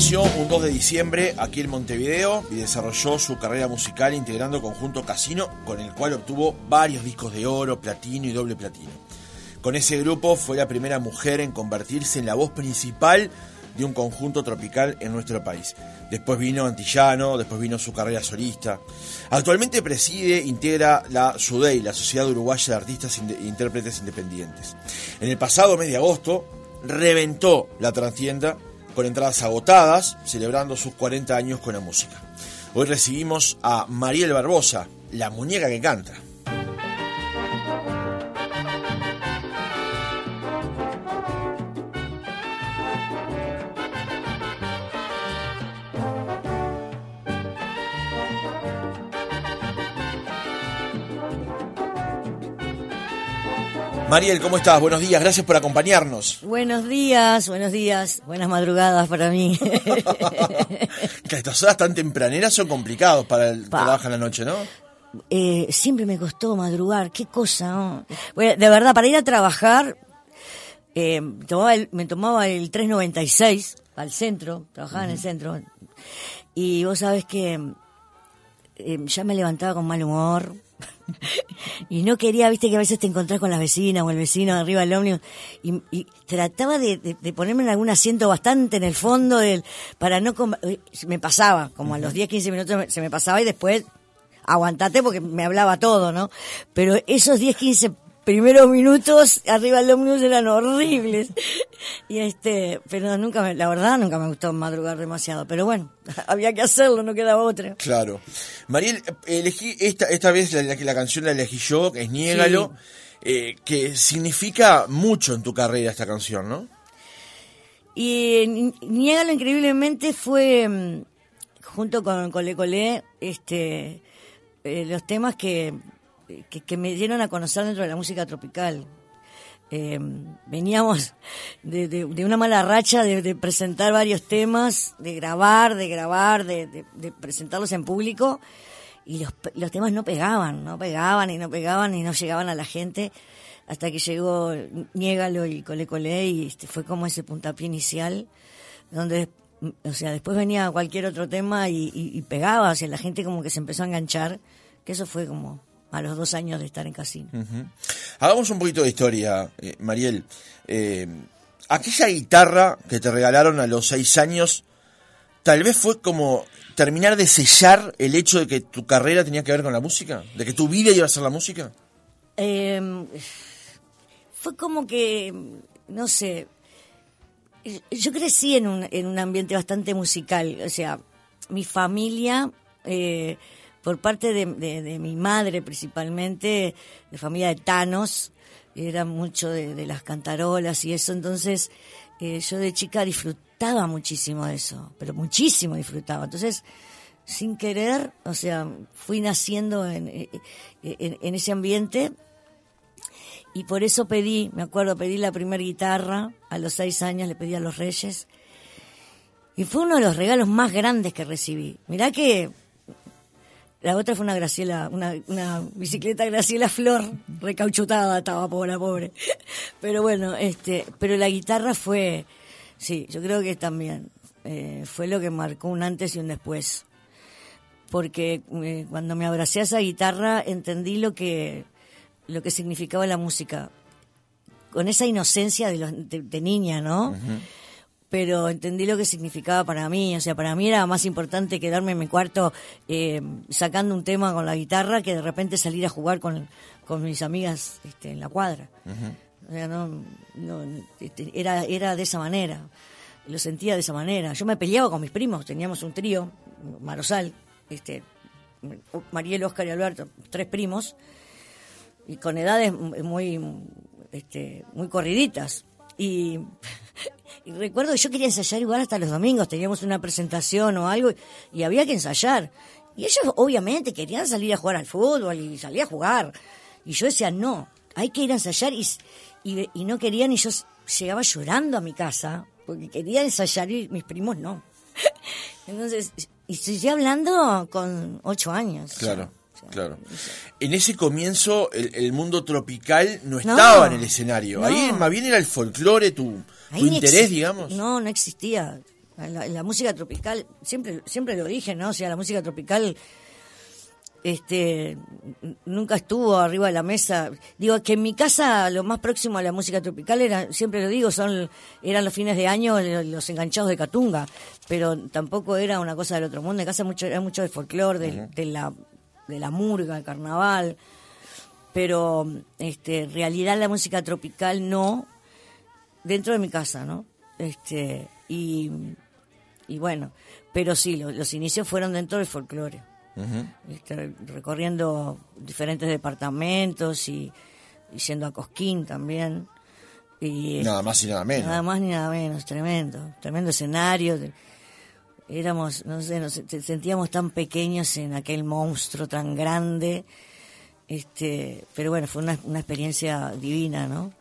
Nació un 2 de diciembre aquí en Montevideo y desarrolló su carrera musical integrando conjunto Casino, con el cual obtuvo varios discos de oro, platino y doble platino. Con ese grupo fue la primera mujer en convertirse en la voz principal de un conjunto tropical en nuestro país. Después vino Antillano, después vino su carrera solista. Actualmente preside, integra la SUDEI, la Sociedad Uruguaya de Artistas e Intérpretes Independientes. En el pasado mes de agosto reventó la transtienda con entradas agotadas, celebrando sus 40 años con la música. Hoy recibimos a Mariel Barbosa, la muñeca que canta. Mariel, ¿cómo estás? Buenos días, gracias por acompañarnos. Buenos días, buenos días, buenas madrugadas para mí. Estas horas tan tempraneras son complicados para el trabajo en la noche, ¿no? Eh, siempre me costó madrugar, qué cosa. de verdad, para ir a trabajar, eh, me tomaba el 396 al centro, trabajaba en el centro, y vos sabés que eh, ya me levantaba con mal humor, y no quería, viste que a veces te encontrás con las vecinas o el vecino arriba del ómnibus y, trataba de, ponerme en algún asiento bastante en el fondo del para no eh, me pasaba, como a los 10, 15 minutos se me pasaba y después aguantate porque me hablaba todo, ¿no? Pero esos 10, 15 primeros minutos arriba del ómnibus eran horribles. Y este, pero nunca me, la verdad nunca me gustó madrugar demasiado, pero bueno, había que hacerlo, no quedaba otra. Claro. Mariel, elegí esta, esta vez la, la, canción la elegí yo, que es Niégalo, eh, que significa mucho en tu carrera esta canción, ¿no? Y Niégalo increíblemente fue, mm, junto con Cole Cole, este, eh, los temas que que, me dieron a conocer dentro de la música tropical. Eh, veníamos de, una mala racha de, presentar varios temas, de grabar, de grabar, de, presentarlos en público, y los, temas no pegaban, no pegaban y no pegaban y no llegaban a la gente, hasta que llegó Niégalo y Cole Cole, y este, fue como ese puntapié inicial, donde, o sea, después venía cualquier otro tema y, pegaba, o sea, la gente como que se empezó a enganchar, que eso fue como a los dos años de estar en casino. Hagamos un poquito de historia, eh, Mariel. Eh, aquella guitarra que te regalaron a los seis años, tal vez fue como terminar de sellar el hecho de que tu carrera tenía que ver con la música, de que tu vida iba a ser la música. Em, fue como que, no sé, yo crecí en un, en un ambiente bastante musical, o sea, mi familia... Eh, por parte de, de, mi madre principalmente, de familia de Tanos, era mucho de, las cantarolas y eso, entonces eh, yo de chica disfrutaba muchísimo de eso, pero muchísimo disfrutaba. Entonces, sin querer, o sea, fui naciendo en, eh, en, en ese ambiente y por eso pedí, me acuerdo, pedí la primera guitarra a los seis años, le pedí a los Reyes. Y fue uno de los regalos más grandes que recibí. Mirá que la otra fue una Graciela, una, una bicicleta Graciela Flor, recauchutada estaba pobre, pobre. Pero bueno, este, pero la guitarra fue, sí, yo creo que también eh, fue lo que marcó un antes y un después. Porque eh, cuando me abracé a esa guitarra entendí lo que, lo que significaba la música. Con esa inocencia de, los, de, niña, ¿no? Pero entendí lo que significaba para mí. O sea, para mí era más importante quedarme en mi cuarto eh, sacando un tema con la guitarra que de repente salir a jugar con, con mis amigas este, en la cuadra. O sea, no, este, era, era de esa manera. Lo sentía de esa manera. Yo me peleaba con mis primos, teníamos un trío, Marosal, este, Mariel, Oscar y Alberto, tres primos, y con edades muy, este, muy corriditas. Y y recuerdo que yo quería ensayar igual hasta los domingos, teníamos una presentación o algo y había que ensayar. Y ellos obviamente querían salir a jugar al fútbol y salir a jugar. Y yo decía, no, hay que ir a ensayar y, y, no querían y yo llegaba llorando a mi casa porque quería ensayar y mis primos no. Entonces, y estoy hablando con ocho años. Claro. Claro. En ese comienzo el, mundo tropical no estaba en el escenario. Ahí más bien era el folclore, tu, interés, digamos. No, no existía. La, la música tropical, siempre, siempre lo dije, ¿no? O sea, la música tropical este nunca estuvo arriba de la mesa. Digo que en mi casa lo más próximo a la música tropical era, siempre lo digo, son eran los fines de año los enganchados de Catunga, pero tampoco era una cosa del otro mundo. En casa mucho era mucho de folclore, de, de la de la murga, el carnaval, pero este en realidad la música tropical no dentro de mi casa, ¿no? Este y y bueno, pero sí, los inicios fueron dentro del folclore. Este, recorriendo diferentes departamentos y, yendo a Cosquín también. Y, nada más y nada menos. Nada más ni nada menos, tremendo, tremendo escenario. Éramos, no sé, nos sentíamos tan pequeños en aquel monstruo tan grande. Este, pero bueno, fue una, una experiencia divina, ¿no?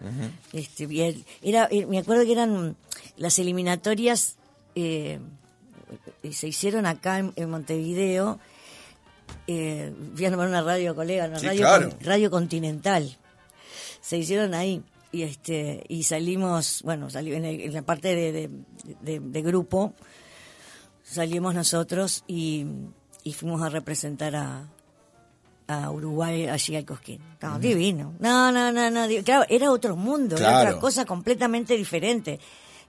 este, bien, era, eh, me acuerdo que eran las eliminatorias eh, se hicieron acá en Montevideo eh, voy a una radio colega, una radio, radio Continental. Se hicieron ahí y este y salimos, bueno, salí en, la parte de, de, grupo, salimos nosotros y, fuimos a representar a, a Uruguay allí al Cosquín. divino. No, no, no, no. Claro, era otro mundo, era otra cosa completamente diferente.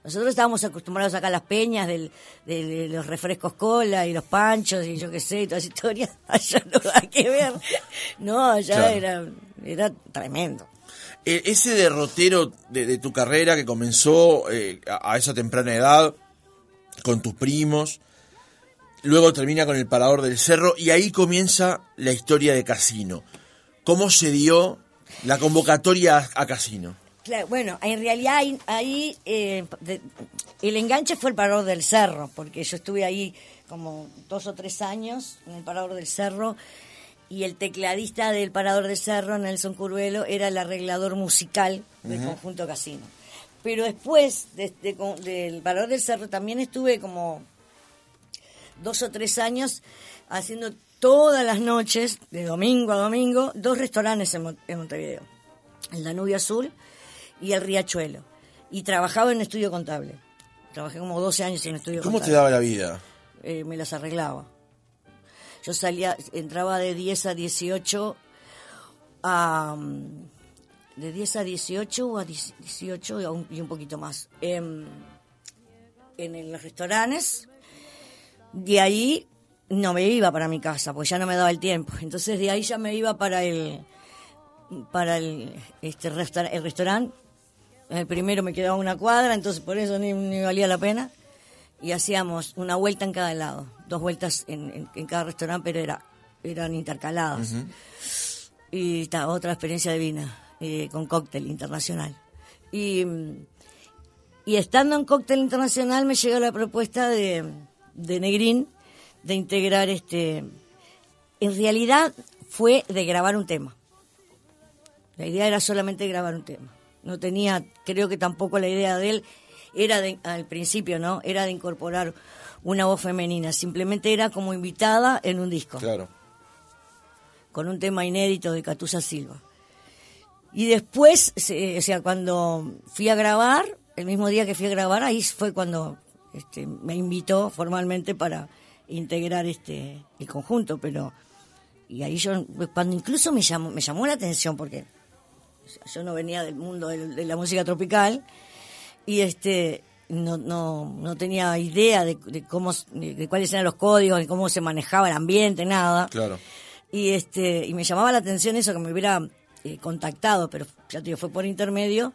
Nosotros estábamos acostumbrados acá a las peñas del, de, los refrescos cola y los panchos y yo qué sé, y toda esa historia. Allá no hay que ver. No, allá era, era tremendo. E, ese derrotero de, tu carrera que comenzó eh, a, esa temprana edad con tus primos, luego termina con el Parador del Cerro y ahí comienza la historia de Casino. ¿Cómo se dio la convocatoria a Casino? bueno, en realidad ahí, eh, el enganche fue el Parador del Cerro, porque yo estuve ahí como dos o tres años en el Parador del Cerro y el tecladista del Parador del Cerro, Nelson Curvelo, era el arreglador musical del conjunto Casino. Pero después del Parador del Cerro también estuve como dos o tres años haciendo todas las noches, de domingo a domingo, dos restaurantes en, en Montevideo. El Danubio Azul y el Riachuelo. Y trabajaba en estudio contable. Trabajé como 12 años en estudio ¿Cómo contable. te daba la vida? Eh, me las arreglaba. Yo salía, entraba de 10 a 18 a... De 10 a 18 o a 18 y un poquito más. en los restaurantes. De ahí no me iba para mi casa, pues ya no me daba el tiempo. Entonces de ahí ya me iba para el para el este el restaurante el primero me quedaba una cuadra, entonces por eso ni, valía la pena. Y hacíamos una vuelta en cada lado, dos vueltas en, cada restaurante, pero era, eran intercaladas. Y está, otra experiencia divina, eh, con cóctel internacional. Y, y estando en cóctel internacional me llegó la propuesta de, de Negrín de integrar este... En realidad fue de grabar un tema. La idea era solamente grabar un tema no tenía, creo que tampoco la idea de él era de, al principio, ¿no? Era de incorporar una voz femenina, simplemente era como invitada en un disco. Claro. Con un tema inédito de Catusa Silva. Y después, o sea, cuando fui a grabar, el mismo día que fui a grabar, ahí fue cuando este, me invitó formalmente para integrar este el conjunto, pero y ahí yo cuando incluso me llamó me llamó la atención porque yo no venía del mundo de, la música tropical y este no, no, no tenía idea de, cómo de, cuáles eran los códigos, de cómo se manejaba el ambiente, nada. Claro. Y este y me llamaba la atención eso que me hubiera eh, contactado, pero ya te digo, fue por intermedio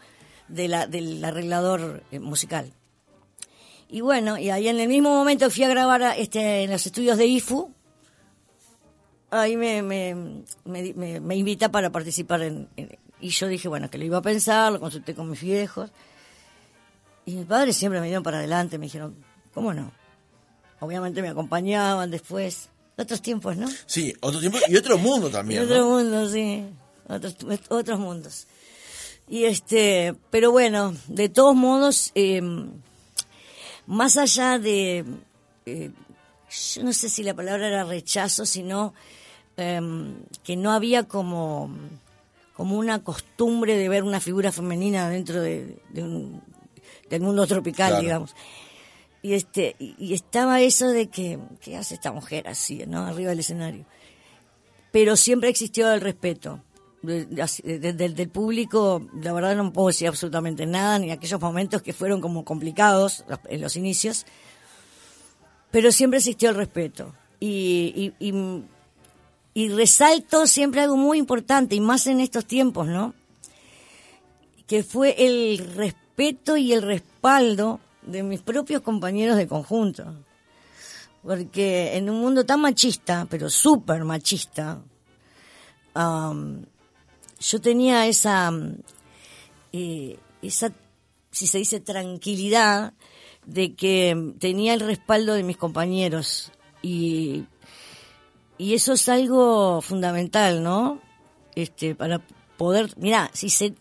de la, del arreglador eh, musical. Y bueno, y ahí en el mismo momento fui a grabar este, en los estudios de IFU, ahí me, me, me, invita para participar en, y yo dije, bueno, que lo iba a pensar, lo consulté con mis viejos. Y mis padres siempre me dieron para adelante, me dijeron, ¿cómo no? Obviamente me acompañaban después. Otros tiempos, ¿no? Sí, otros tiempos y otro mundo también. otro mundo, sí. Otros, otros mundos. Y este, pero bueno, de todos modos, em, más allá de, eh, yo no sé si la palabra era rechazo, sino em, que no había como como una costumbre de ver una figura femenina dentro de, del mundo tropical, digamos. y este y, estaba eso de que qué hace esta mujer así no arriba del escenario. Pero siempre existió el respeto del público la verdad no puedo decir absolutamente nada ni aquellos momentos que fueron como complicados en los inicios pero siempre existió el respeto y resalto siempre algo muy importante y más en estos tiempos no que fue el respeto y el respaldo de mis propios compañeros de conjunto. Porque en un mundo tan machista, pero súper machista, yo tenía esa, eh, esa, si se dice, tranquilidad de que tenía el respaldo de mis compañeros. Y, y eso es algo fundamental, ¿no? Este, para poder, mira, si se,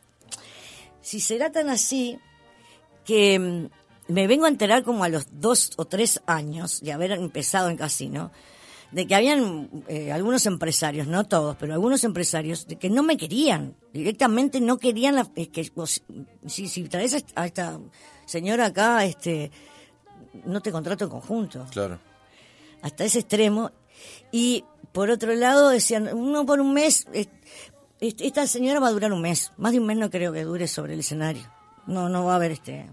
si será tan así que mm, me vengo a enterar como a los dos o tres años de haber empezado en casino, de que habían eh, algunos empresarios, no todos, pero algunos empresarios, de que no me querían, directamente no querían, la, que si, si traes a esta señora acá, este, no te contrato en conjunto. Claro. Hasta ese extremo. Y por otro lado decían, uno por un mes, esta señora va a durar un mes, más de un mes no creo que dure sobre el escenario. No, no va a haber este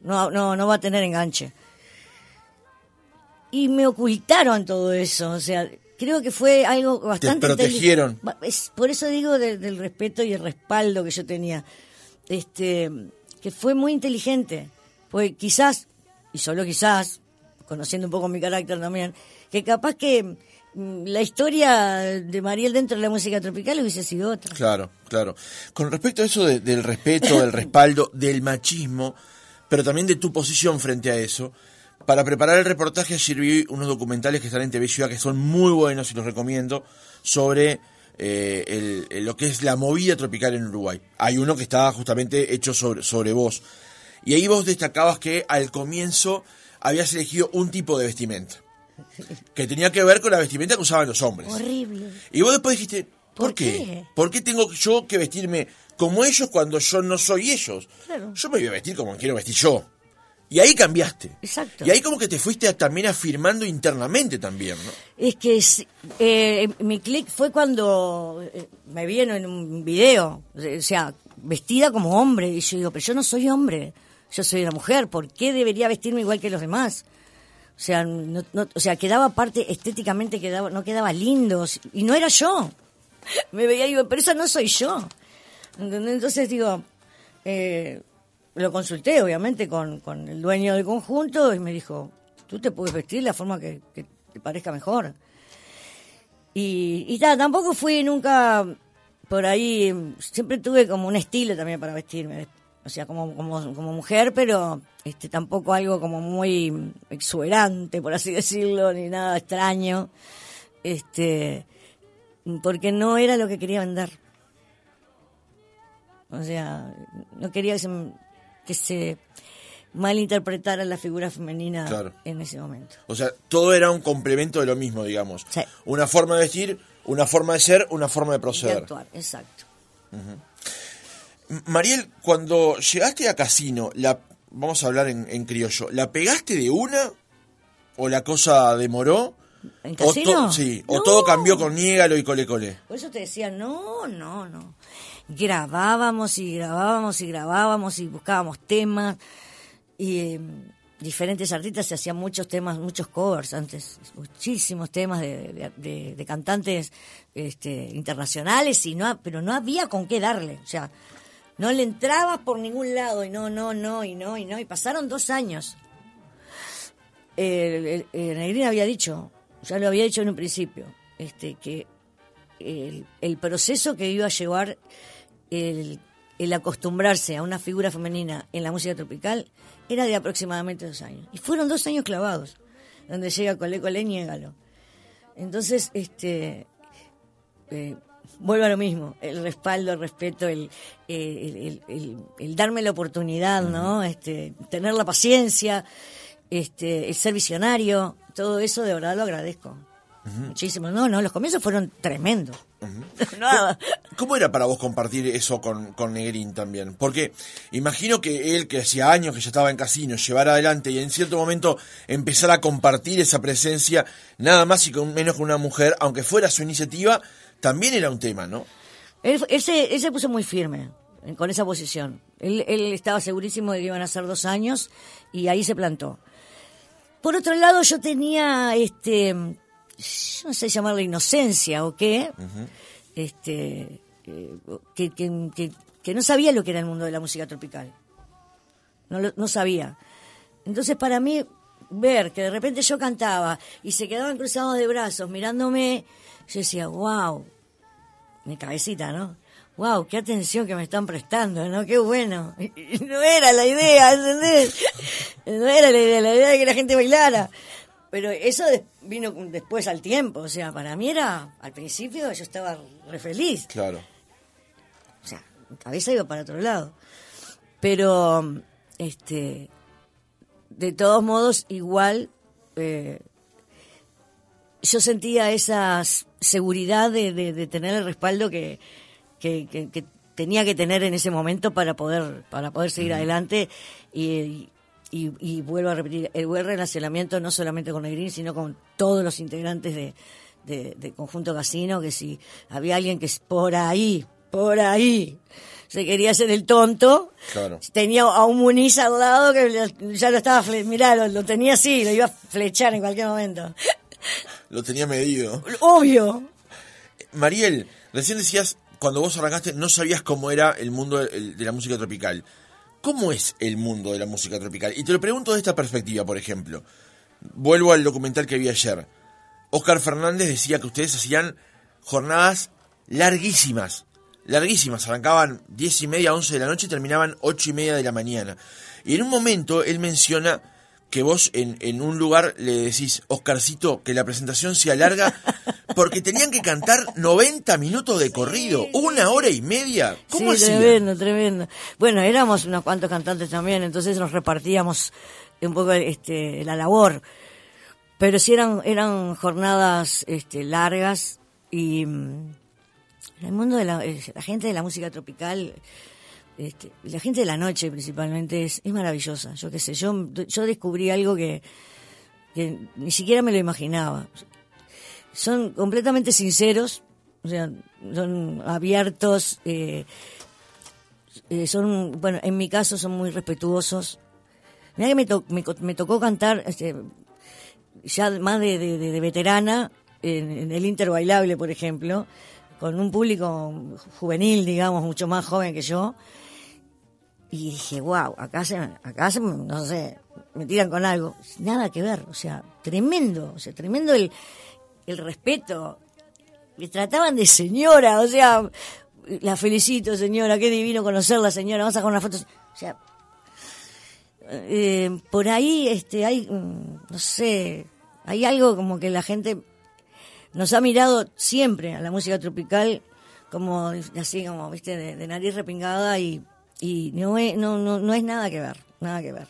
no, no, no va a tener enganche. Y me ocultaron todo eso, o sea, creo que fue algo bastante... Te protegieron. Es, por eso digo del respeto y el respaldo que yo tenía, este, que fue muy inteligente, pues quizás, y solo quizás, conociendo un poco mi carácter también, que capaz que mm, la historia de Mariel dentro de la música tropical hubiese sido otra. Claro, claro. Con respecto a eso del respeto, del respaldo, del machismo, pero también de tu posición frente a eso. Para preparar el reportaje vi unos documentales que están en TV Ciudad que son muy buenos y los recomiendo sobre eh, lo que es la movida tropical en Uruguay. Hay uno que está justamente hecho sobre, sobre vos. Y ahí vos destacabas que al comienzo habías elegido un tipo de vestimenta. Que tenía que ver con la vestimenta que usaban los hombres. Horrible. Y vos después dijiste, ¿por, qué? ¿Por qué tengo yo que vestirme como ellos cuando yo no soy ellos. Yo me voy a vestir como quiero vestir yo. Y ahí cambiaste. Exacto. Y ahí como que te fuiste también afirmando internamente también, ¿no? Es que eh, mi clic fue cuando eh, me vieron en un video, o sea, vestida como hombre. Y yo digo, pero yo no soy hombre, yo soy una mujer, ¿por qué debería vestirme igual que los demás? O sea, no, o sea, quedaba parte estéticamente, quedaba, no quedaba lindo. Y no era yo. Me veía y digo, pero eso no soy yo. Entonces digo, eh, lo consulté obviamente con, con, el dueño del conjunto y me dijo, tú te puedes vestir la forma que, te parezca mejor. Y, y tampoco fui nunca por ahí, siempre tuve como un estilo también para vestirme, o sea, como, como, como mujer, pero este tampoco algo como muy exuberante, por así decirlo, ni nada extraño, este porque no era lo que quería vender. O sea, no quería que se, malinterpretara la figura femenina en ese momento. O sea, todo era un complemento de lo mismo, digamos. Una forma de vestir, una forma de ser, una forma de proceder. De actuar, exacto. Mariel, cuando llegaste a Casino, la, vamos a hablar en, criollo, ¿la pegaste de una o la cosa demoró? ¿En casino? sí, o todo cambió con Niégalo y Cole Cole. Por eso te decía, no, no, no grabábamos y grabábamos y grabábamos y buscábamos temas. Y em, diferentes artistas se hacían muchos temas, muchos covers antes, muchísimos temas de, cantantes este, internacionales y no, pero no había con qué darle, o sea, no le entraba por ningún lado y no, no, no y no y no. Y pasaron dos años. El, el, había dicho, ya lo había dicho en un principio, este, que el proceso que iba a llevar el, acostumbrarse a una figura femenina en la música tropical era de aproximadamente dos años. Y fueron dos años clavados, donde llega Cole Cole Niégalo. Entonces, este, eh, vuelvo a lo mismo, el respaldo, el respeto, el, el, darme la oportunidad, ¿no? Este, tener la paciencia, este, el ser visionario, todo eso de verdad lo agradezco. Muchísimo. No, no, los comienzos fueron tremendos Nada. ¿Cómo era para vos compartir eso con, con Negrín también? Porque imagino que él, que hacía años que ya estaba en casino, llevara adelante y en cierto momento empezar a compartir esa presencia, nada más y con menos con una mujer, aunque fuera su iniciativa, también era un tema, ¿no? Él, él se, él se puso muy firme con esa posición. Él, él estaba segurísimo de que iban a ser dos años y ahí se plantó. Por otro lado, yo tenía, este, no sé llamarlo inocencia o qué, este, eh, que, que, que, que no sabía lo que era el mundo de la música tropical. No, lo- no sabía. Entonces, para mí, ver que de repente yo cantaba y se quedaban cruzados de brazos mirándome, yo decía, wow, mi cabecita, ¿no? Wow, qué atención que me están prestando, ¿no? Qué bueno. No era la idea, ¿entendés? No era la idea, la idea de que la gente bailara. Pero eso vino después al tiempo, o sea, para mí era, al principio yo estaba re feliz. Claro. O sea, mi cabeza iba para otro lado. Pero, este, de todos modos, igual, eh, yo sentía esa seguridad de, de- de tener el respaldo que, que, que- que tenía que tener en ese momento para poder, para poder seguir adelante y, y, y vuelvo a repetir, el buen relacionamiento no solamente con Negrín, sino con todos los integrantes de, de, de Conjunto Casino, que si había alguien que por ahí, por ahí, se quería hacer el tonto, Claro. tenía a un Muniz al lado que ya lo estaba, mirá, lo, lo tenía así, lo iba a flechar en cualquier momento. Lo tenía medido. Obvio. Mariel, recién decías, cuando vos arrancaste, no sabías cómo era el mundo de, de la música tropical. ¿Cómo es el mundo de la música tropical? Y te lo pregunto de esta perspectiva, por ejemplo. Vuelvo al documental que vi ayer. Oscar Fernández decía que ustedes hacían jornadas larguísimas. Larguísimas. Arrancaban diez y media, once de la noche y terminaban ocho y media de la mañana. Y en un momento él menciona que vos en, en un lugar le decís, Oscarcito, que la presentación sea larga, porque tenían que cantar 90 minutos de corrido, una hora y media. ¿Cómo sí, hacían? tremendo, tremendo. Bueno, éramos unos cuantos cantantes también, entonces nos repartíamos un poco este, la labor. Pero sí eran, eran jornadas este, largas y mm, el mundo de la, eh, la gente de la música tropical, este, la gente de la noche principalmente es, es maravillosa. Yo qué sé, yo, yo descubrí algo que, ni siquiera me lo imaginaba. Son completamente sinceros, o sea, son abiertos, eh, eh, son, bueno, en mi caso son muy respetuosos. Mira que me, to- me, tocó cantar este, ya más de, veterana en, el Inter Bailable, por ejemplo, con un público juvenil, digamos, mucho más joven que yo. Y dije, wow, acá se, acá se, no sé, me tiran con algo. Nada que ver, o sea, tremendo, o sea, tremendo el, el respeto. Me trataban de señora, o sea, la felicito, señora, qué divino conocerla, señora, vamos a sacar una foto. O sea, eh, por ahí este hay, mm, no sé, hay algo como que la gente nos ha mirado siempre a la música tropical como así como viste de, de nariz repingada y, y no, es, no, no, no es nada que ver, nada que ver.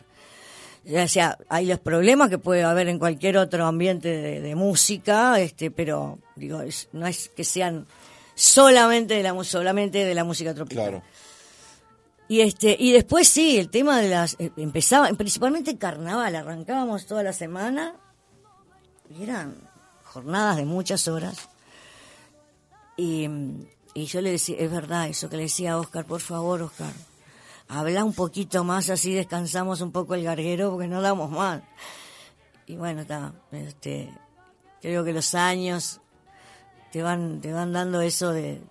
O sea, hay los problemas que puede haber en cualquier otro ambiente de, de música, este, pero digo, es- no es que sean solamente de la solamente de la música tropical. Claro. Y este y después sí, el tema de las eh, empezaba principalmente carnaval, arrancábamos toda la semana y eran jornadas de muchas horas. Y, y yo le decía, es verdad eso que le decía a Oscar, por favor, Oscar, habla un poquito más así descansamos un poco el garguero porque no damos más. Y bueno, está, este creo que los años te van te van dando eso de,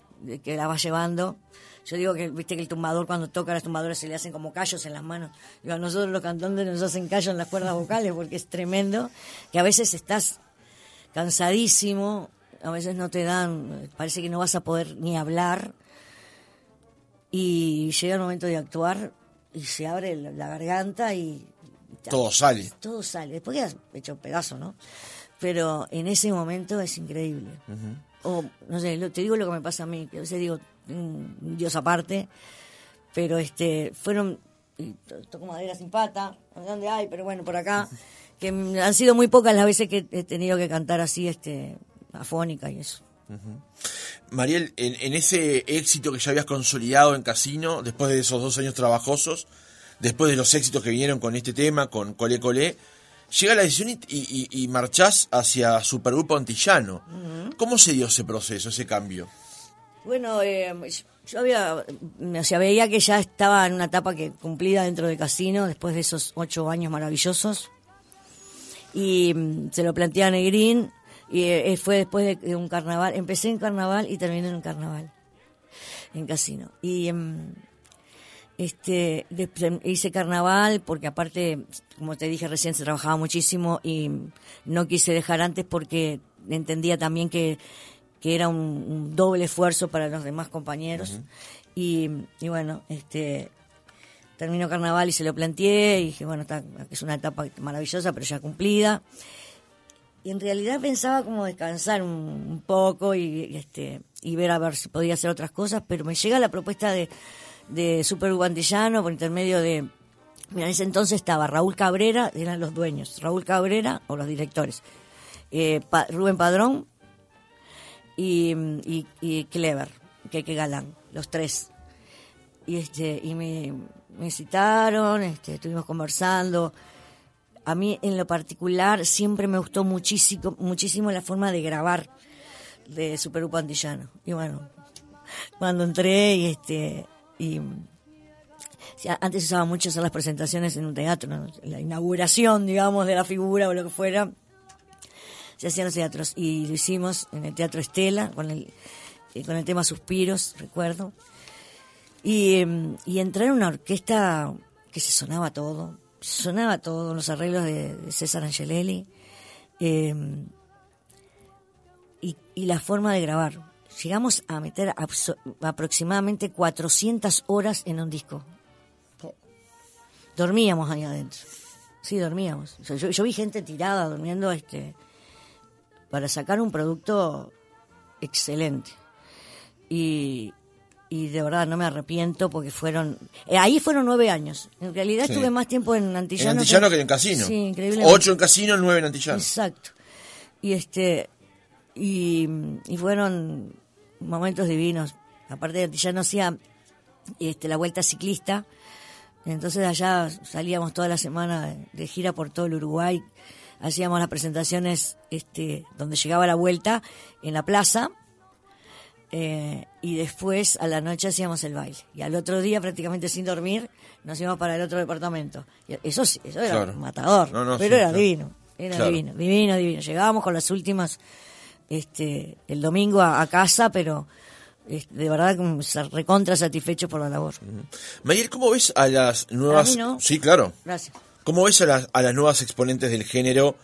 que la vas llevando. Yo digo que, viste que el tumbador cuando toca las tumbadoras se le hacen como callos en las manos. Digo, a nosotros los cantantes nos hacen callos en las cuerdas vocales porque es tremendo, que a veces estás cansadísimo, a veces no te dan, parece que no vas a poder ni hablar y llega el momento de actuar y se abre la, garganta y... Todo sale. Todo sale, después quedas hecho pedazo, ¿no? Pero en ese momento es increíble. O, no sé, te digo lo que me pasa a mí, que a veces digo, un dios aparte, pero este, fueron, toco madera sin pata, dónde hay, pero bueno, por acá, que han sido muy pocas las veces que he tenido que cantar así, este, afónica y eso. Mariel, en, ese éxito que ya habías consolidado en Casino, después de esos dos años trabajosos, después de los éxitos que vinieron con este tema, con Cole Cole, llega la decisión y, y, marchás hacia Supergrupo Antillano. ¿Cómo se dio ese proceso, ese cambio? Bueno, eh, yo había, o sea, veía que ya estaba en una etapa que cumplida dentro del casino después de esos ocho años maravillosos. Y mm, se lo planteé a Negrín y eh, fue después de, un carnaval. Empecé en carnaval y terminé en un carnaval, en casino. Y mm, este hice carnaval porque aparte, como te dije recién, se trabajaba muchísimo y no quise dejar antes porque entendía también que que era un, doble esfuerzo para los demás compañeros. y, bueno, este terminó carnaval y se lo planteé y dije, bueno, está, es una etapa maravillosa, pero ya cumplida. Y en realidad pensaba como descansar un, poco y, este y ver a ver si podía hacer otras cosas, pero me llega la propuesta de, de Super Guantillano por intermedio de Mira, en ese entonces estaba Raúl Cabrera, eran los dueños, Raúl Cabrera o los directores, eh, Rubén Padrón, y, y, Clever, que, que galán, los tres. Y este y me, me citaron, este, estuvimos conversando. A mí en lo particular siempre me gustó muchísimo, muchísimo la forma de grabar de Supergrupo Antillano. Y bueno, cuando entré y este antes usaba mucho hacer las presentaciones en un teatro, la inauguración, digamos, de la figura o lo que fuera, se hacían los teatros y lo hicimos en el Teatro Estela con el, eh, con el tema Suspiros, recuerdo. Y, em, y entré en una orquesta que se sonaba todo, sonaba todo, los arreglos de, César Angelelli em, y, y, la forma de grabar. Llegamos a meter aproximadamente 400 horas en un disco. Dormíamos ahí adentro. Sí, dormíamos. Yo, yo, vi gente tirada durmiendo este para sacar un producto excelente. Y, y de verdad no me arrepiento porque fueron eh, ahí fueron nueve años. En realidad estuve más tiempo en Antillano, en Antillano que, en Casino. Sí increíble ocho en Casino nueve en Antillano. Exacto. Y este y, y fueron momentos divinos. Aparte de Antillano hacía este la vuelta ciclista. Entonces allá salíamos toda la semana de gira por todo el Uruguay. Hacíamos las presentaciones este, donde llegaba la vuelta en la plaza eh, y después a la noche hacíamos el baile. Y al otro día, prácticamente sin dormir, nos íbamos para el otro departamento. eso, eso era matador, pero era divino, era divino, divino, divino. Llegábamos con las últimas este, el domingo a, casa, pero de verdad recontra satisfechos por la labor. Mayer, ¿cómo ves a las nuevas... Sí, claro. Gracias. ¿Cómo ves a las, a las nuevas exponentes del género,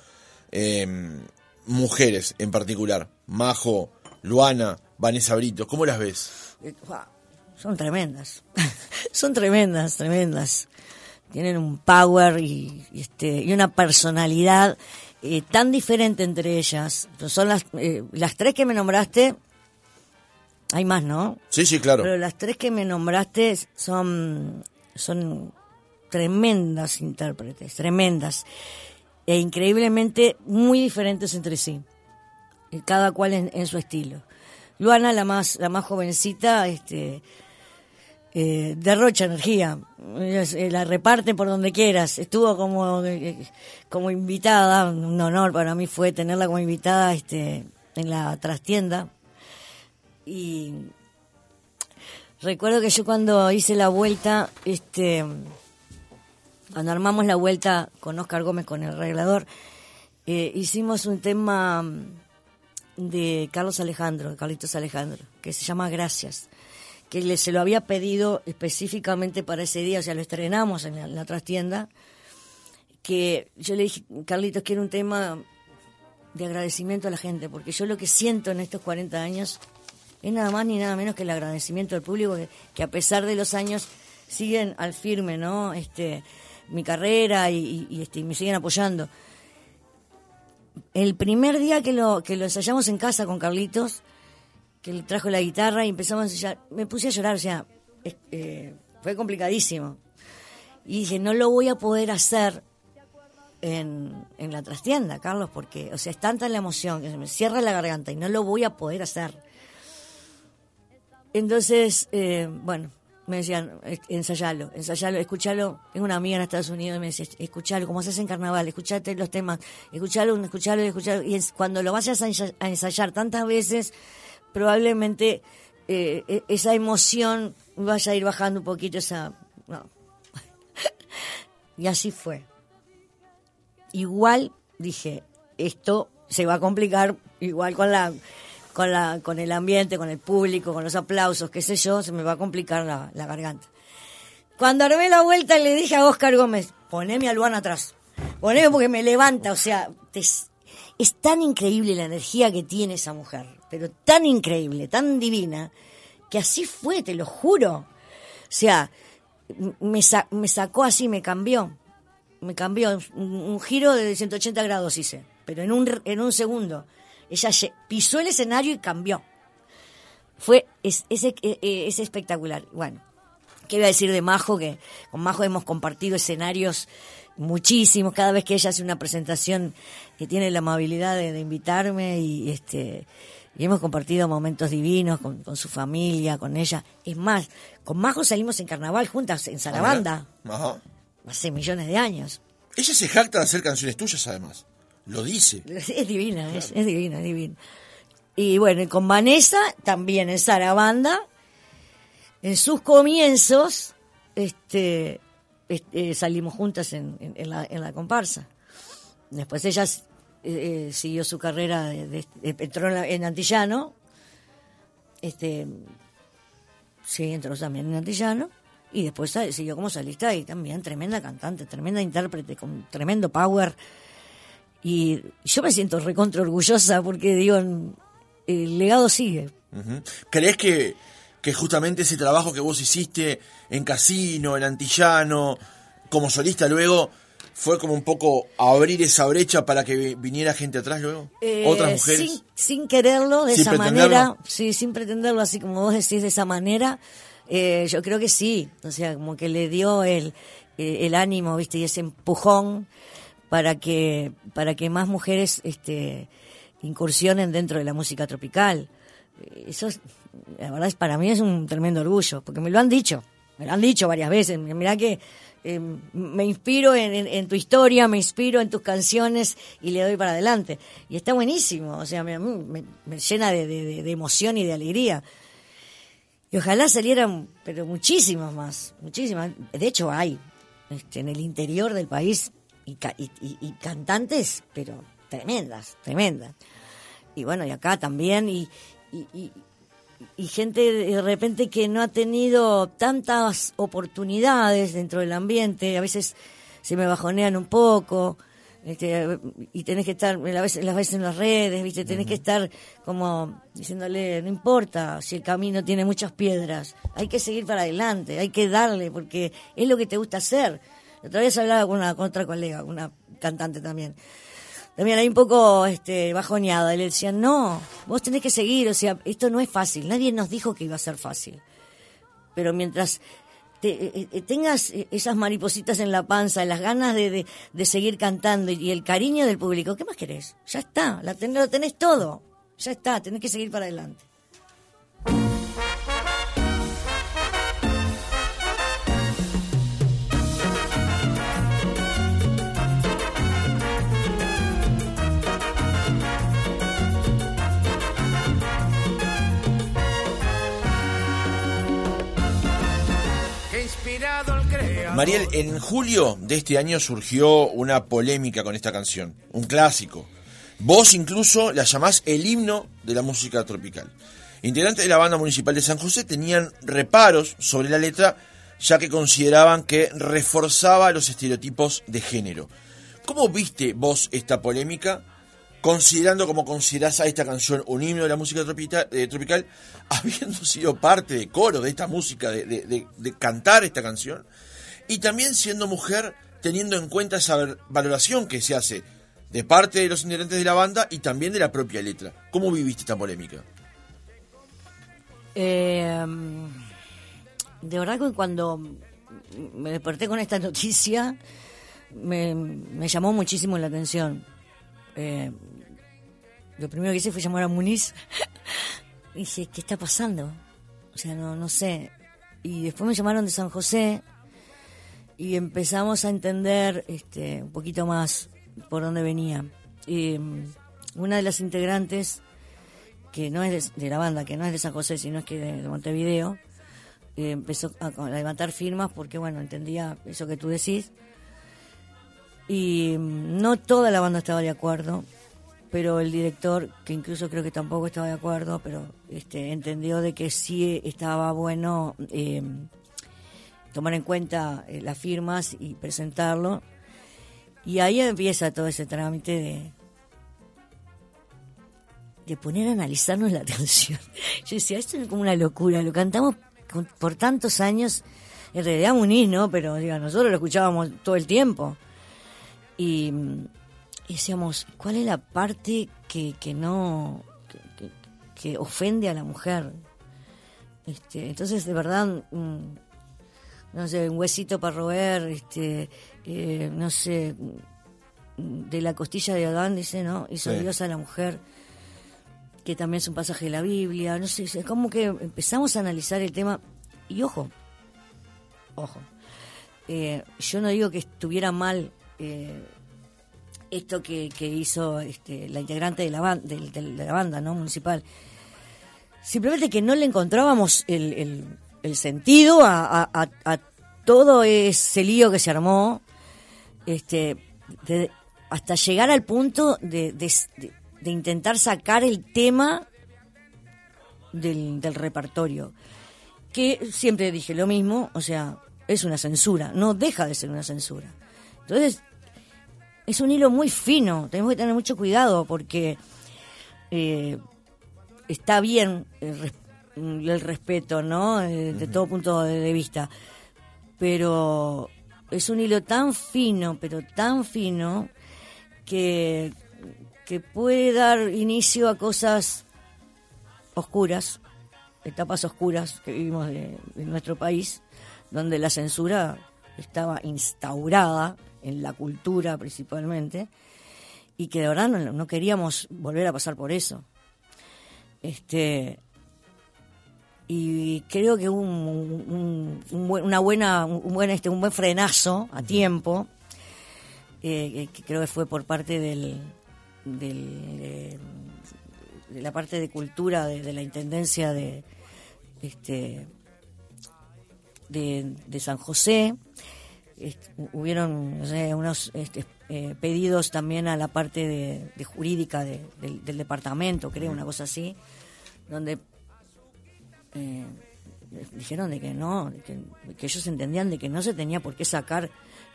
em, mujeres en particular? Majo, Luana, Vanessa Brito, ¿cómo las ves? Eh, son tremendas, son tremendas, tremendas. Tienen un power y, este, y una personalidad eh, tan diferente entre ellas. Son las, eh, las tres que me nombraste, hay más, ¿no? Sí, sí, claro. Pero las tres que me nombraste son, son tremendas intérpretes, tremendas, e increíblemente muy diferentes entre sí, cada cual en, su estilo. Luana, la más, la más jovencita, este, eh, derrocha energía, eh, la reparte por donde quieras. Estuvo como, eh, como invitada, un honor para mí fue tenerla como invitada este, en la trastienda. Y recuerdo que yo cuando hice la vuelta, este, cuando armamos la vuelta con Oscar Gómez, con el arreglador, hicimos un tema de Carlos Alejandro, Carlitos Alejandro, que se llama Gracias, que le, se lo había pedido específicamente para ese día, o sea, lo estrenamos en la, trastienda, que yo le dije, Carlitos, quiero un tema de agradecimiento a la gente, porque yo lo que siento en estos 40 años es nada más ni nada menos que el agradecimiento al público que, a pesar de los años siguen al firme, ¿no? Este, mi carrera y, este, me siguen apoyando. El primer día que lo, que lo ensayamos en casa con Carlitos, que le trajo la guitarra y empezamos a ensayar, me puse a llorar, o sea, eh, fue complicadísimo. Y dije, no lo voy a poder hacer en, en la trastienda, Carlos, porque, o sea, es tanta la emoción que se me cierra la garganta y no lo voy a poder hacer. Entonces, eh, bueno, me decían, ensayalo, ensayalo, escuchalo. Tengo una amiga en Estados Unidos y me dice, escuchalo, como haces en carnaval, escuchate los temas, escuchalo, escuchalo, escuchalo. Y cuando lo vayas a ensayar, a ensayar tantas veces, probablemente eh, e, esa emoción vaya a ir bajando un poquito esa... No. y así fue. Igual dije, esto se va a complicar, igual con la con, la, con el ambiente, con el público, con los aplausos, qué sé yo, se me va a complicar la, garganta. Cuando armé la vuelta le dije a Oscar Gómez, poneme a Luana atrás, poneme porque me levanta, o sea, es, tan increíble la energía que tiene esa mujer, pero tan increíble, tan divina, que así fue, te lo juro. O sea, me, me sacó así, me cambió, me cambió, un, un, giro de 180 grados hice, pero en un, en un segundo. Ella pisó el escenario y cambió. Fue es, es, e, e, es, espectacular. Bueno, ¿qué voy a decir de Majo? Que con Majo hemos compartido escenarios muchísimos. Cada vez que ella hace una presentación que tiene la amabilidad de, invitarme y este y hemos compartido momentos divinos con, su familia, con ella. Es más, con Majo salimos en carnaval juntas en Sarabanda. Ajá. Hace millones de años. Ella se jacta de hacer canciones tuyas, además. Lo dice. Es divina, es, divina, es divina. Y bueno, con Vanessa también en Sarabanda, en sus comienzos, este, este salimos juntas en, en, la, en, la, comparsa. Después ella eh, eh, siguió su carrera de, de, en Antillano. Este, sí, entró también en Antillano. Y después siguió como solista y también tremenda cantante, tremenda intérprete, con tremendo power y yo me siento recontra orgullosa porque, digo, el legado sigue. ¿Crees que, que justamente ese trabajo que vos hiciste en Casino, en Antillano, como solista luego, fue como un poco abrir esa brecha para que viniera gente atrás luego? Eh, Otras mujeres. Sin, quererlo, de esa manera. Sí, sin pretenderlo, así como vos decís, de esa manera. Eh, yo creo que sí. O sea, como que le dio el, eh, el ánimo, ¿viste? Y ese empujón para que, para que más mujeres este, incursionen dentro de la música tropical. Eso, es, la verdad, es, para mí es un tremendo orgullo, porque me lo han dicho, me lo han dicho varias veces. Mirá que eh, me inspiro en, tu historia, me inspiro en tus canciones y le doy para adelante. Y está buenísimo, o sea, me, llena de, emoción y de alegría. Y ojalá salieran, pero muchísimas más, muchísimas. De hecho, hay este, en el interior del país y, cantantes, pero tremendas, tremendas. Y bueno, y acá también, y, y, gente de repente que no ha tenido tantas oportunidades dentro del ambiente, a veces se me bajonean un poco. Este, y tenés que estar las veces, las veces en las redes, ¿viste? Tenés que estar como diciéndole, no importa si el camino tiene muchas piedras, hay que seguir para adelante, hay que darle, porque es lo que te gusta hacer otra vez hablaba con, una, otra colega, una cantante también. También hay un poco este, bajoneada. Y le decían, no, vos tenés que seguir, o sea, esto no es fácil. Nadie nos dijo que iba a ser fácil. Pero mientras eh, eh, tengas esas maripositas en la panza, las ganas de, seguir cantando y, el cariño del público, ¿qué más querés? Ya está, la lo tenés todo. Ya está, tenés que seguir para adelante. Mariel, en julio de este año surgió una polémica con esta canción, un clásico. Vos incluso la llamás el himno de la música tropical. Integrantes de la banda municipal de San José tenían reparos sobre la letra, ya que consideraban que reforzaba los estereotipos de género. ¿Cómo viste vos esta polémica? Considerando como considerás a esta canción un himno de la música eh, tropical, habiendo sido parte de coro de esta música, de, cantar esta canción, y también siendo mujer, teniendo en cuenta esa valoración que se hace de parte de los integrantes de la banda y también de la propia letra. ¿Cómo viviste esta polémica? Eh, de verdad que cuando me desperté con esta noticia, me, llamó muchísimo la atención. Eh, lo primero que hice fue llamar a Muniz. y dije, ¿qué está pasando? O sea, no, no sé. Y después me llamaron de San José y empezamos a entender este, un poquito más por dónde venía. Y, mm, una de las integrantes, que no es de, la banda, que no es de San José, sino es que de, Montevideo, eh, empezó a, a, levantar firmas porque, bueno, entendía eso que tú decís. Y mm, no toda la banda estaba de acuerdo, pero el director, que incluso creo que tampoco estaba de acuerdo, pero este, entendió de que sí estaba bueno eh, tomar en cuenta eh, las firmas y presentarlo. Y ahí empieza todo ese trámite de, de poner a analizarnos la canción. Yo decía, esto es como una locura, lo cantamos por tantos años, en realidad Muniz, ¿no? Pero diga, nosotros lo escuchábamos todo el tiempo. Y, decíamos, ¿cuál es la parte que, que no, que, ofende a la mujer? Este, entonces, de verdad, no sé, un huesito para roer, este, eh, no sé, de la costilla de Adán, dice, ¿no? Hizo Dios a la mujer, que también es un pasaje de la Biblia, no sé, es como que empezamos a analizar el tema, y ojo, ojo, eh, yo no digo que estuviera mal eh, esto que, hizo este, la integrante de la, de, la banda municipal. Simplemente que no le encontrábamos el, sentido a, todo ese lío que se armó, este, hasta llegar al punto de, intentar sacar el tema del, del repertorio. Que siempre dije lo mismo, o sea, es una censura, no deja de ser una censura. Entonces, es un hilo muy fino, tenemos que tener mucho cuidado porque eh, está bien el, respeto, ¿no? Eh, de todo punto de vista, pero es un hilo tan fino, pero tan fino, que, que puede dar inicio a cosas oscuras, etapas oscuras que vivimos en nuestro país, donde la censura estaba instaurada en la cultura principalmente, y que de verdad no, queríamos volver a pasar por eso. Este, y creo que hubo un, una buena, un buen, este, un buen frenazo a tiempo, eh, que creo que fue por parte del, de, la parte de cultura de, la intendencia de, este, de, de San José, hubieron unos este, eh, pedidos también a la parte de, jurídica del, departamento, creo, una cosa así, donde eh, dijeron de que no, que, ellos entendían de que no se tenía por qué sacar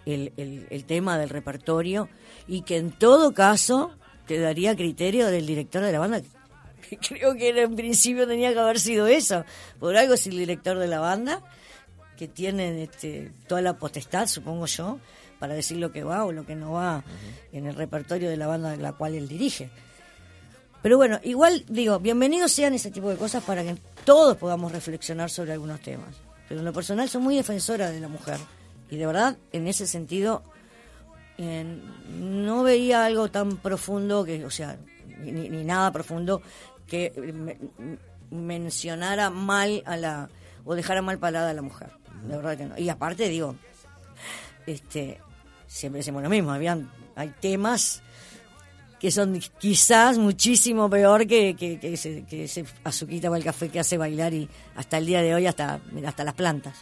el, el, tema del repertorio y que en todo caso quedaría criterio del director de la banda. Creo que en principio tenía que haber sido eso. Por algo es el director de la banda que tienen este, toda la potestad, supongo yo, para decir lo que va o lo que no va en el repertorio de la banda de la cual él dirige. Pero bueno, igual digo, bienvenidos sean ese tipo de cosas para que todos podamos reflexionar sobre algunos temas. Pero en lo personal soy muy defensora de la mujer y de verdad, en ese sentido, no veía algo tan profundo que, o sea, ni, nada profundo que mencionara mal a la o dejara mal parada a la mujer verdad que no. Y aparte, digo, este, siempre decimos lo mismo, habían, hay temas que son quizás muchísimo peor que, que, que, ese, que ese azuquita o el café que hace bailar y hasta el día de hoy hasta, hasta las plantas.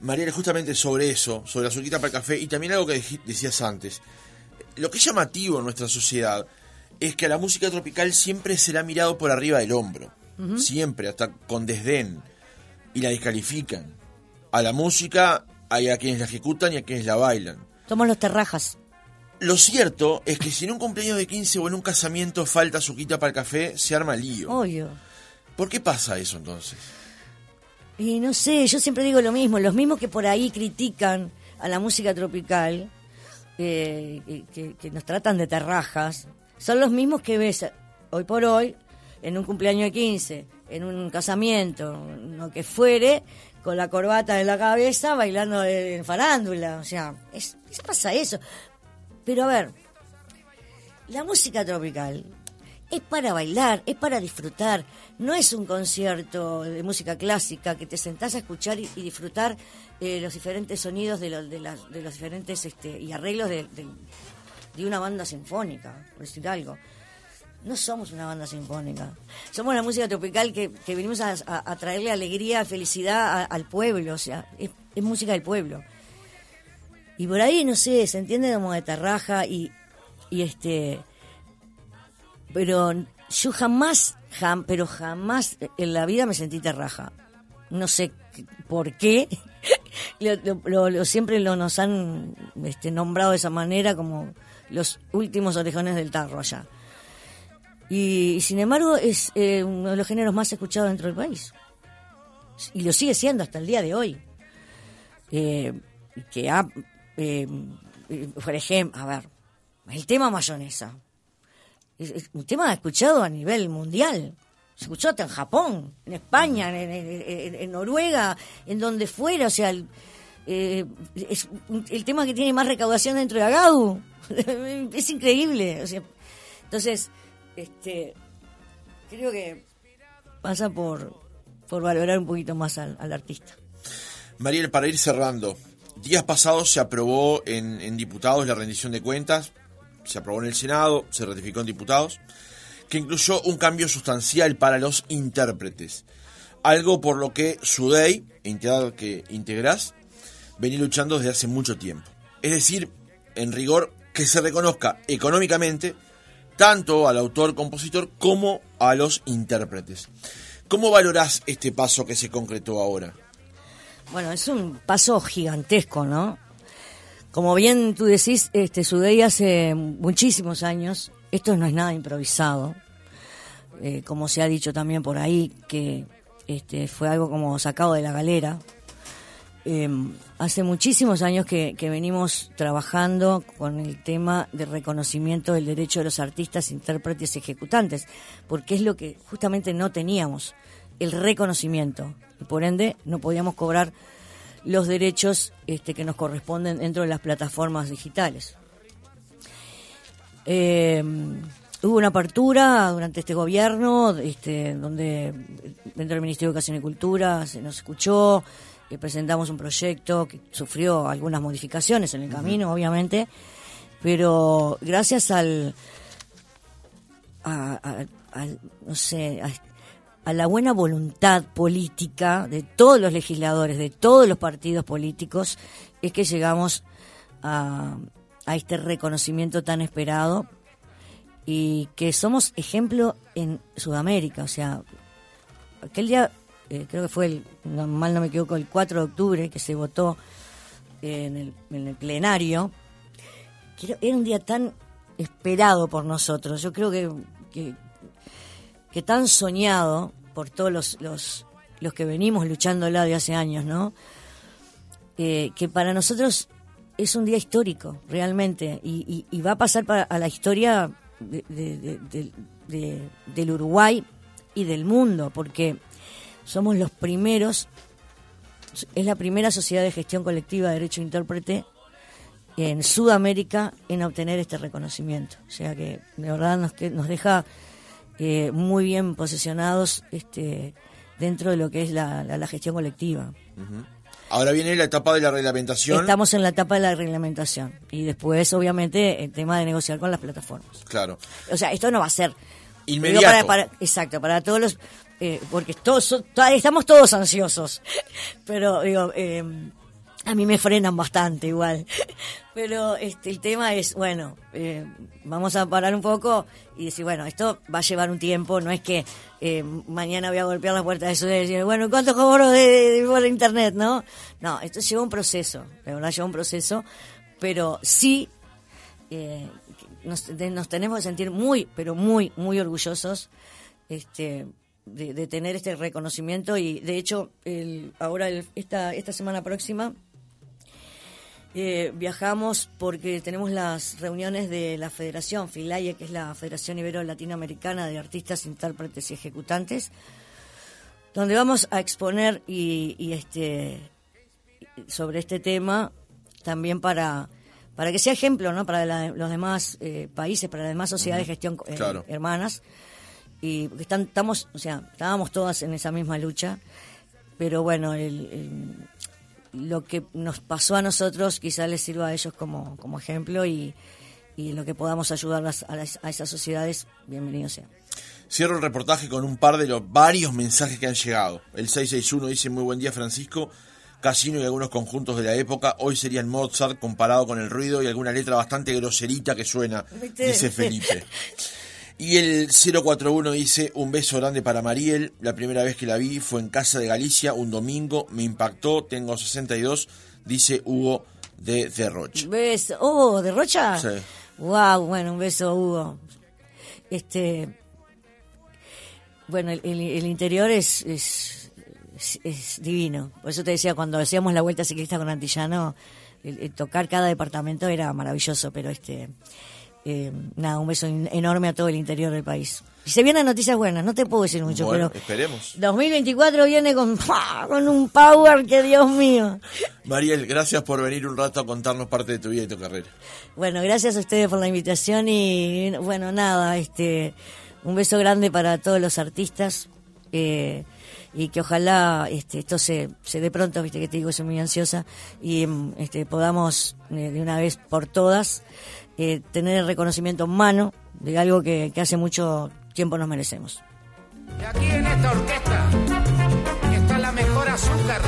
Mariela, justamente sobre eso, sobre la azuquita para el café y también algo que decías antes. Lo que es llamativo en nuestra sociedad es que a la música tropical siempre será mirado por arriba del hombro. Siempre, hasta con desdén. Y la descalifican a la música hay a quienes la ejecutan y a quienes la bailan. Somos los terrajas. Lo cierto es que si en un cumpleaños de 15 o en un casamiento falta suquita para el café, se arma lío. Obvio. ¿Por qué pasa eso entonces? Y no sé, yo siempre digo lo mismo, los mismos que por ahí critican a la música tropical, eh, que, que, nos tratan de terrajas, son los mismos que ves hoy por hoy en un cumpleaños de 15, en un casamiento, lo que fuere, con la corbata en la cabeza, bailando en farándula. O sea, es, pasa eso. Pero a ver, la música tropical es para bailar, es para disfrutar. No es un concierto de música clásica que te sentás a escuchar y, disfrutar eh, los diferentes sonidos de, de, de los diferentes este, y arreglos de, de una banda sinfónica, por decir algo no somos una banda sinfónica. Somos la música tropical que, venimos a, traerle alegría, felicidad al pueblo. O sea, es, música del pueblo. Y por ahí, no sé, se entiende como de tarraja y, y este. Pero yo jamás, pero jamás en la vida me sentí terraja. No sé por qué. lo, siempre lo nos han este, nombrado de esa manera como los últimos orejones del tarro allá. Y, sin embargo es eh, uno de los géneros más escuchados dentro del país. Y lo sigue siendo hasta el día de hoy. Eh, que ha, eh, por ejemplo, a ver, el tema mayonesa. Es, un tema escuchado a nivel mundial. Se escuchó hasta en Japón, en España, en, Noruega, en donde fuera. O sea, es el tema que tiene más recaudación dentro de Agau. es increíble. O sea, entonces, este, creo que pasa por, por valorar un poquito más al, artista. Mariel, para ir cerrando, días pasados se aprobó en, diputados la rendición de cuentas, se aprobó en el Senado, se ratificó en diputados, que incluyó un cambio sustancial para los intérpretes. Algo por lo que SUDEI, entidad que integrás, venía luchando desde hace mucho tiempo. Es decir, en rigor, que se reconozca económicamente tanto al autor-compositor como a los intérpretes. ¿Cómo valorás este paso que se concretó ahora? Bueno, es un paso gigantesco, ¿no? Como bien tú decís, este hace muchísimos años, esto no es nada improvisado, eh, como se ha dicho también por ahí, que este, fue algo como sacado de la galera, Em, hace muchísimos años que, venimos trabajando con el tema de reconocimiento del derecho de los artistas, intérpretes y ejecutantes, porque es lo que justamente no teníamos, el reconocimiento. Y por ende no podíamos cobrar los derechos este, que nos corresponden dentro de las plataformas digitales. Em, hubo una apertura durante este gobierno, este, donde dentro del Ministerio de Educación y Cultura se nos escuchó, que presentamos un proyecto que sufrió algunas modificaciones en el camino, obviamente, pero gracias al, a, no sé, a, la buena voluntad política de todos los legisladores, de todos los partidos políticos, es que llegamos a, a este reconocimiento tan esperado y que somos ejemplo en Sudamérica, o sea, aquel día eh, creo que fue, el, mal no me equivoco, el 4 de octubre, que se votó en el, en el plenario, era un día tan esperado por nosotros. Yo creo que, que, tan soñado por todos los, los, los que venimos luchando de hace años, ¿no? Eh, que para nosotros es un día histórico, realmente, y, va a pasar a la historia del Uruguay y del mundo, porque somos los primeros, es la primera sociedad de gestión colectiva de derecho intérprete en Sudamérica en obtener este reconocimiento. O sea que de verdad nos, nos deja eh, muy bien posicionados este, dentro de lo que es la, gestión colectiva. Ahora viene la etapa de la reglamentación. Estamos en la etapa de la reglamentación y después, obviamente, el tema de negociar con las plataformas. Claro. O sea, esto no va a ser inmediato. exacto, para todos los eh, porque todos estamos todos ansiosos, pero digo, eh, a mí me frenan bastante igual. Pero este, el tema es, bueno, eh, vamos a parar un poco y decir, bueno, esto va a llevar un tiempo, no es que mañana voy a golpear la puerta de eso y decir, bueno, ¿cuánto cobro de, de, internet? No, no, esto lleva un proceso, de verdad lleva un proceso, pero sí nos, nos tenemos que sentir muy, pero muy, muy orgullosos este, de, tener este reconocimiento y de hecho el, ahora esta, esta semana próxima Eh, viajamos porque tenemos las reuniones de la Federación FILAIE, que es la Federación Ibero-Latinoamericana de Artistas, Intérpretes y Ejecutantes, donde vamos a exponer y, este sobre este tema también para para que sea ejemplo no para los demás eh, países para las demás sociedades de gestión eh, hermanas y porque están, estamos o sea estábamos todas en esa misma lucha pero bueno el, lo que nos pasó a nosotros quizás les sirva a ellos como, como ejemplo y, y lo que podamos ayudar a, a esas sociedades, bienvenido sea. Cierro el reportaje con un par de los varios mensajes que han llegado. El 661 dice, muy buen día Francisco, Casino y algunos conjuntos de la época, hoy serían Mozart comparado con el ruido y alguna letra bastante groserita que suena, dice Felipe. Y el 041 dice, un beso grande para Mariel, la primera vez que la vi fue en Casa de Galicia, un domingo, me impactó, tengo 62, dice Hugo de Derrocha. ¿Beso? ¿Hugo de Rocha? Sí. Wow, bueno, un beso Hugo. Este, bueno, el, interior es, es, es, divino. Por eso te decía, cuando hacíamos la vuelta ciclista con Antillano, tocar cada departamento era maravilloso, pero este eh, nada, un beso enorme a todo el interior del país. Y se vienen noticias buenas, no te puedo decir mucho, pero esperemos. 2024 viene con, con un power que Dios mío. Mariel, gracias por venir un rato a contarnos parte de tu vida y tu carrera. Bueno, gracias a ustedes por la invitación y bueno, nada, este un beso grande para todos los artistas. Eh, y que ojalá este, esto se, se dé pronto, viste que te digo, soy muy ansiosa, y este, podamos eh, de una vez por todas eh, tener el reconocimiento en mano de algo que, que hace mucho tiempo nos merecemos. Y aquí en esta orquesta está la mejor azúcar.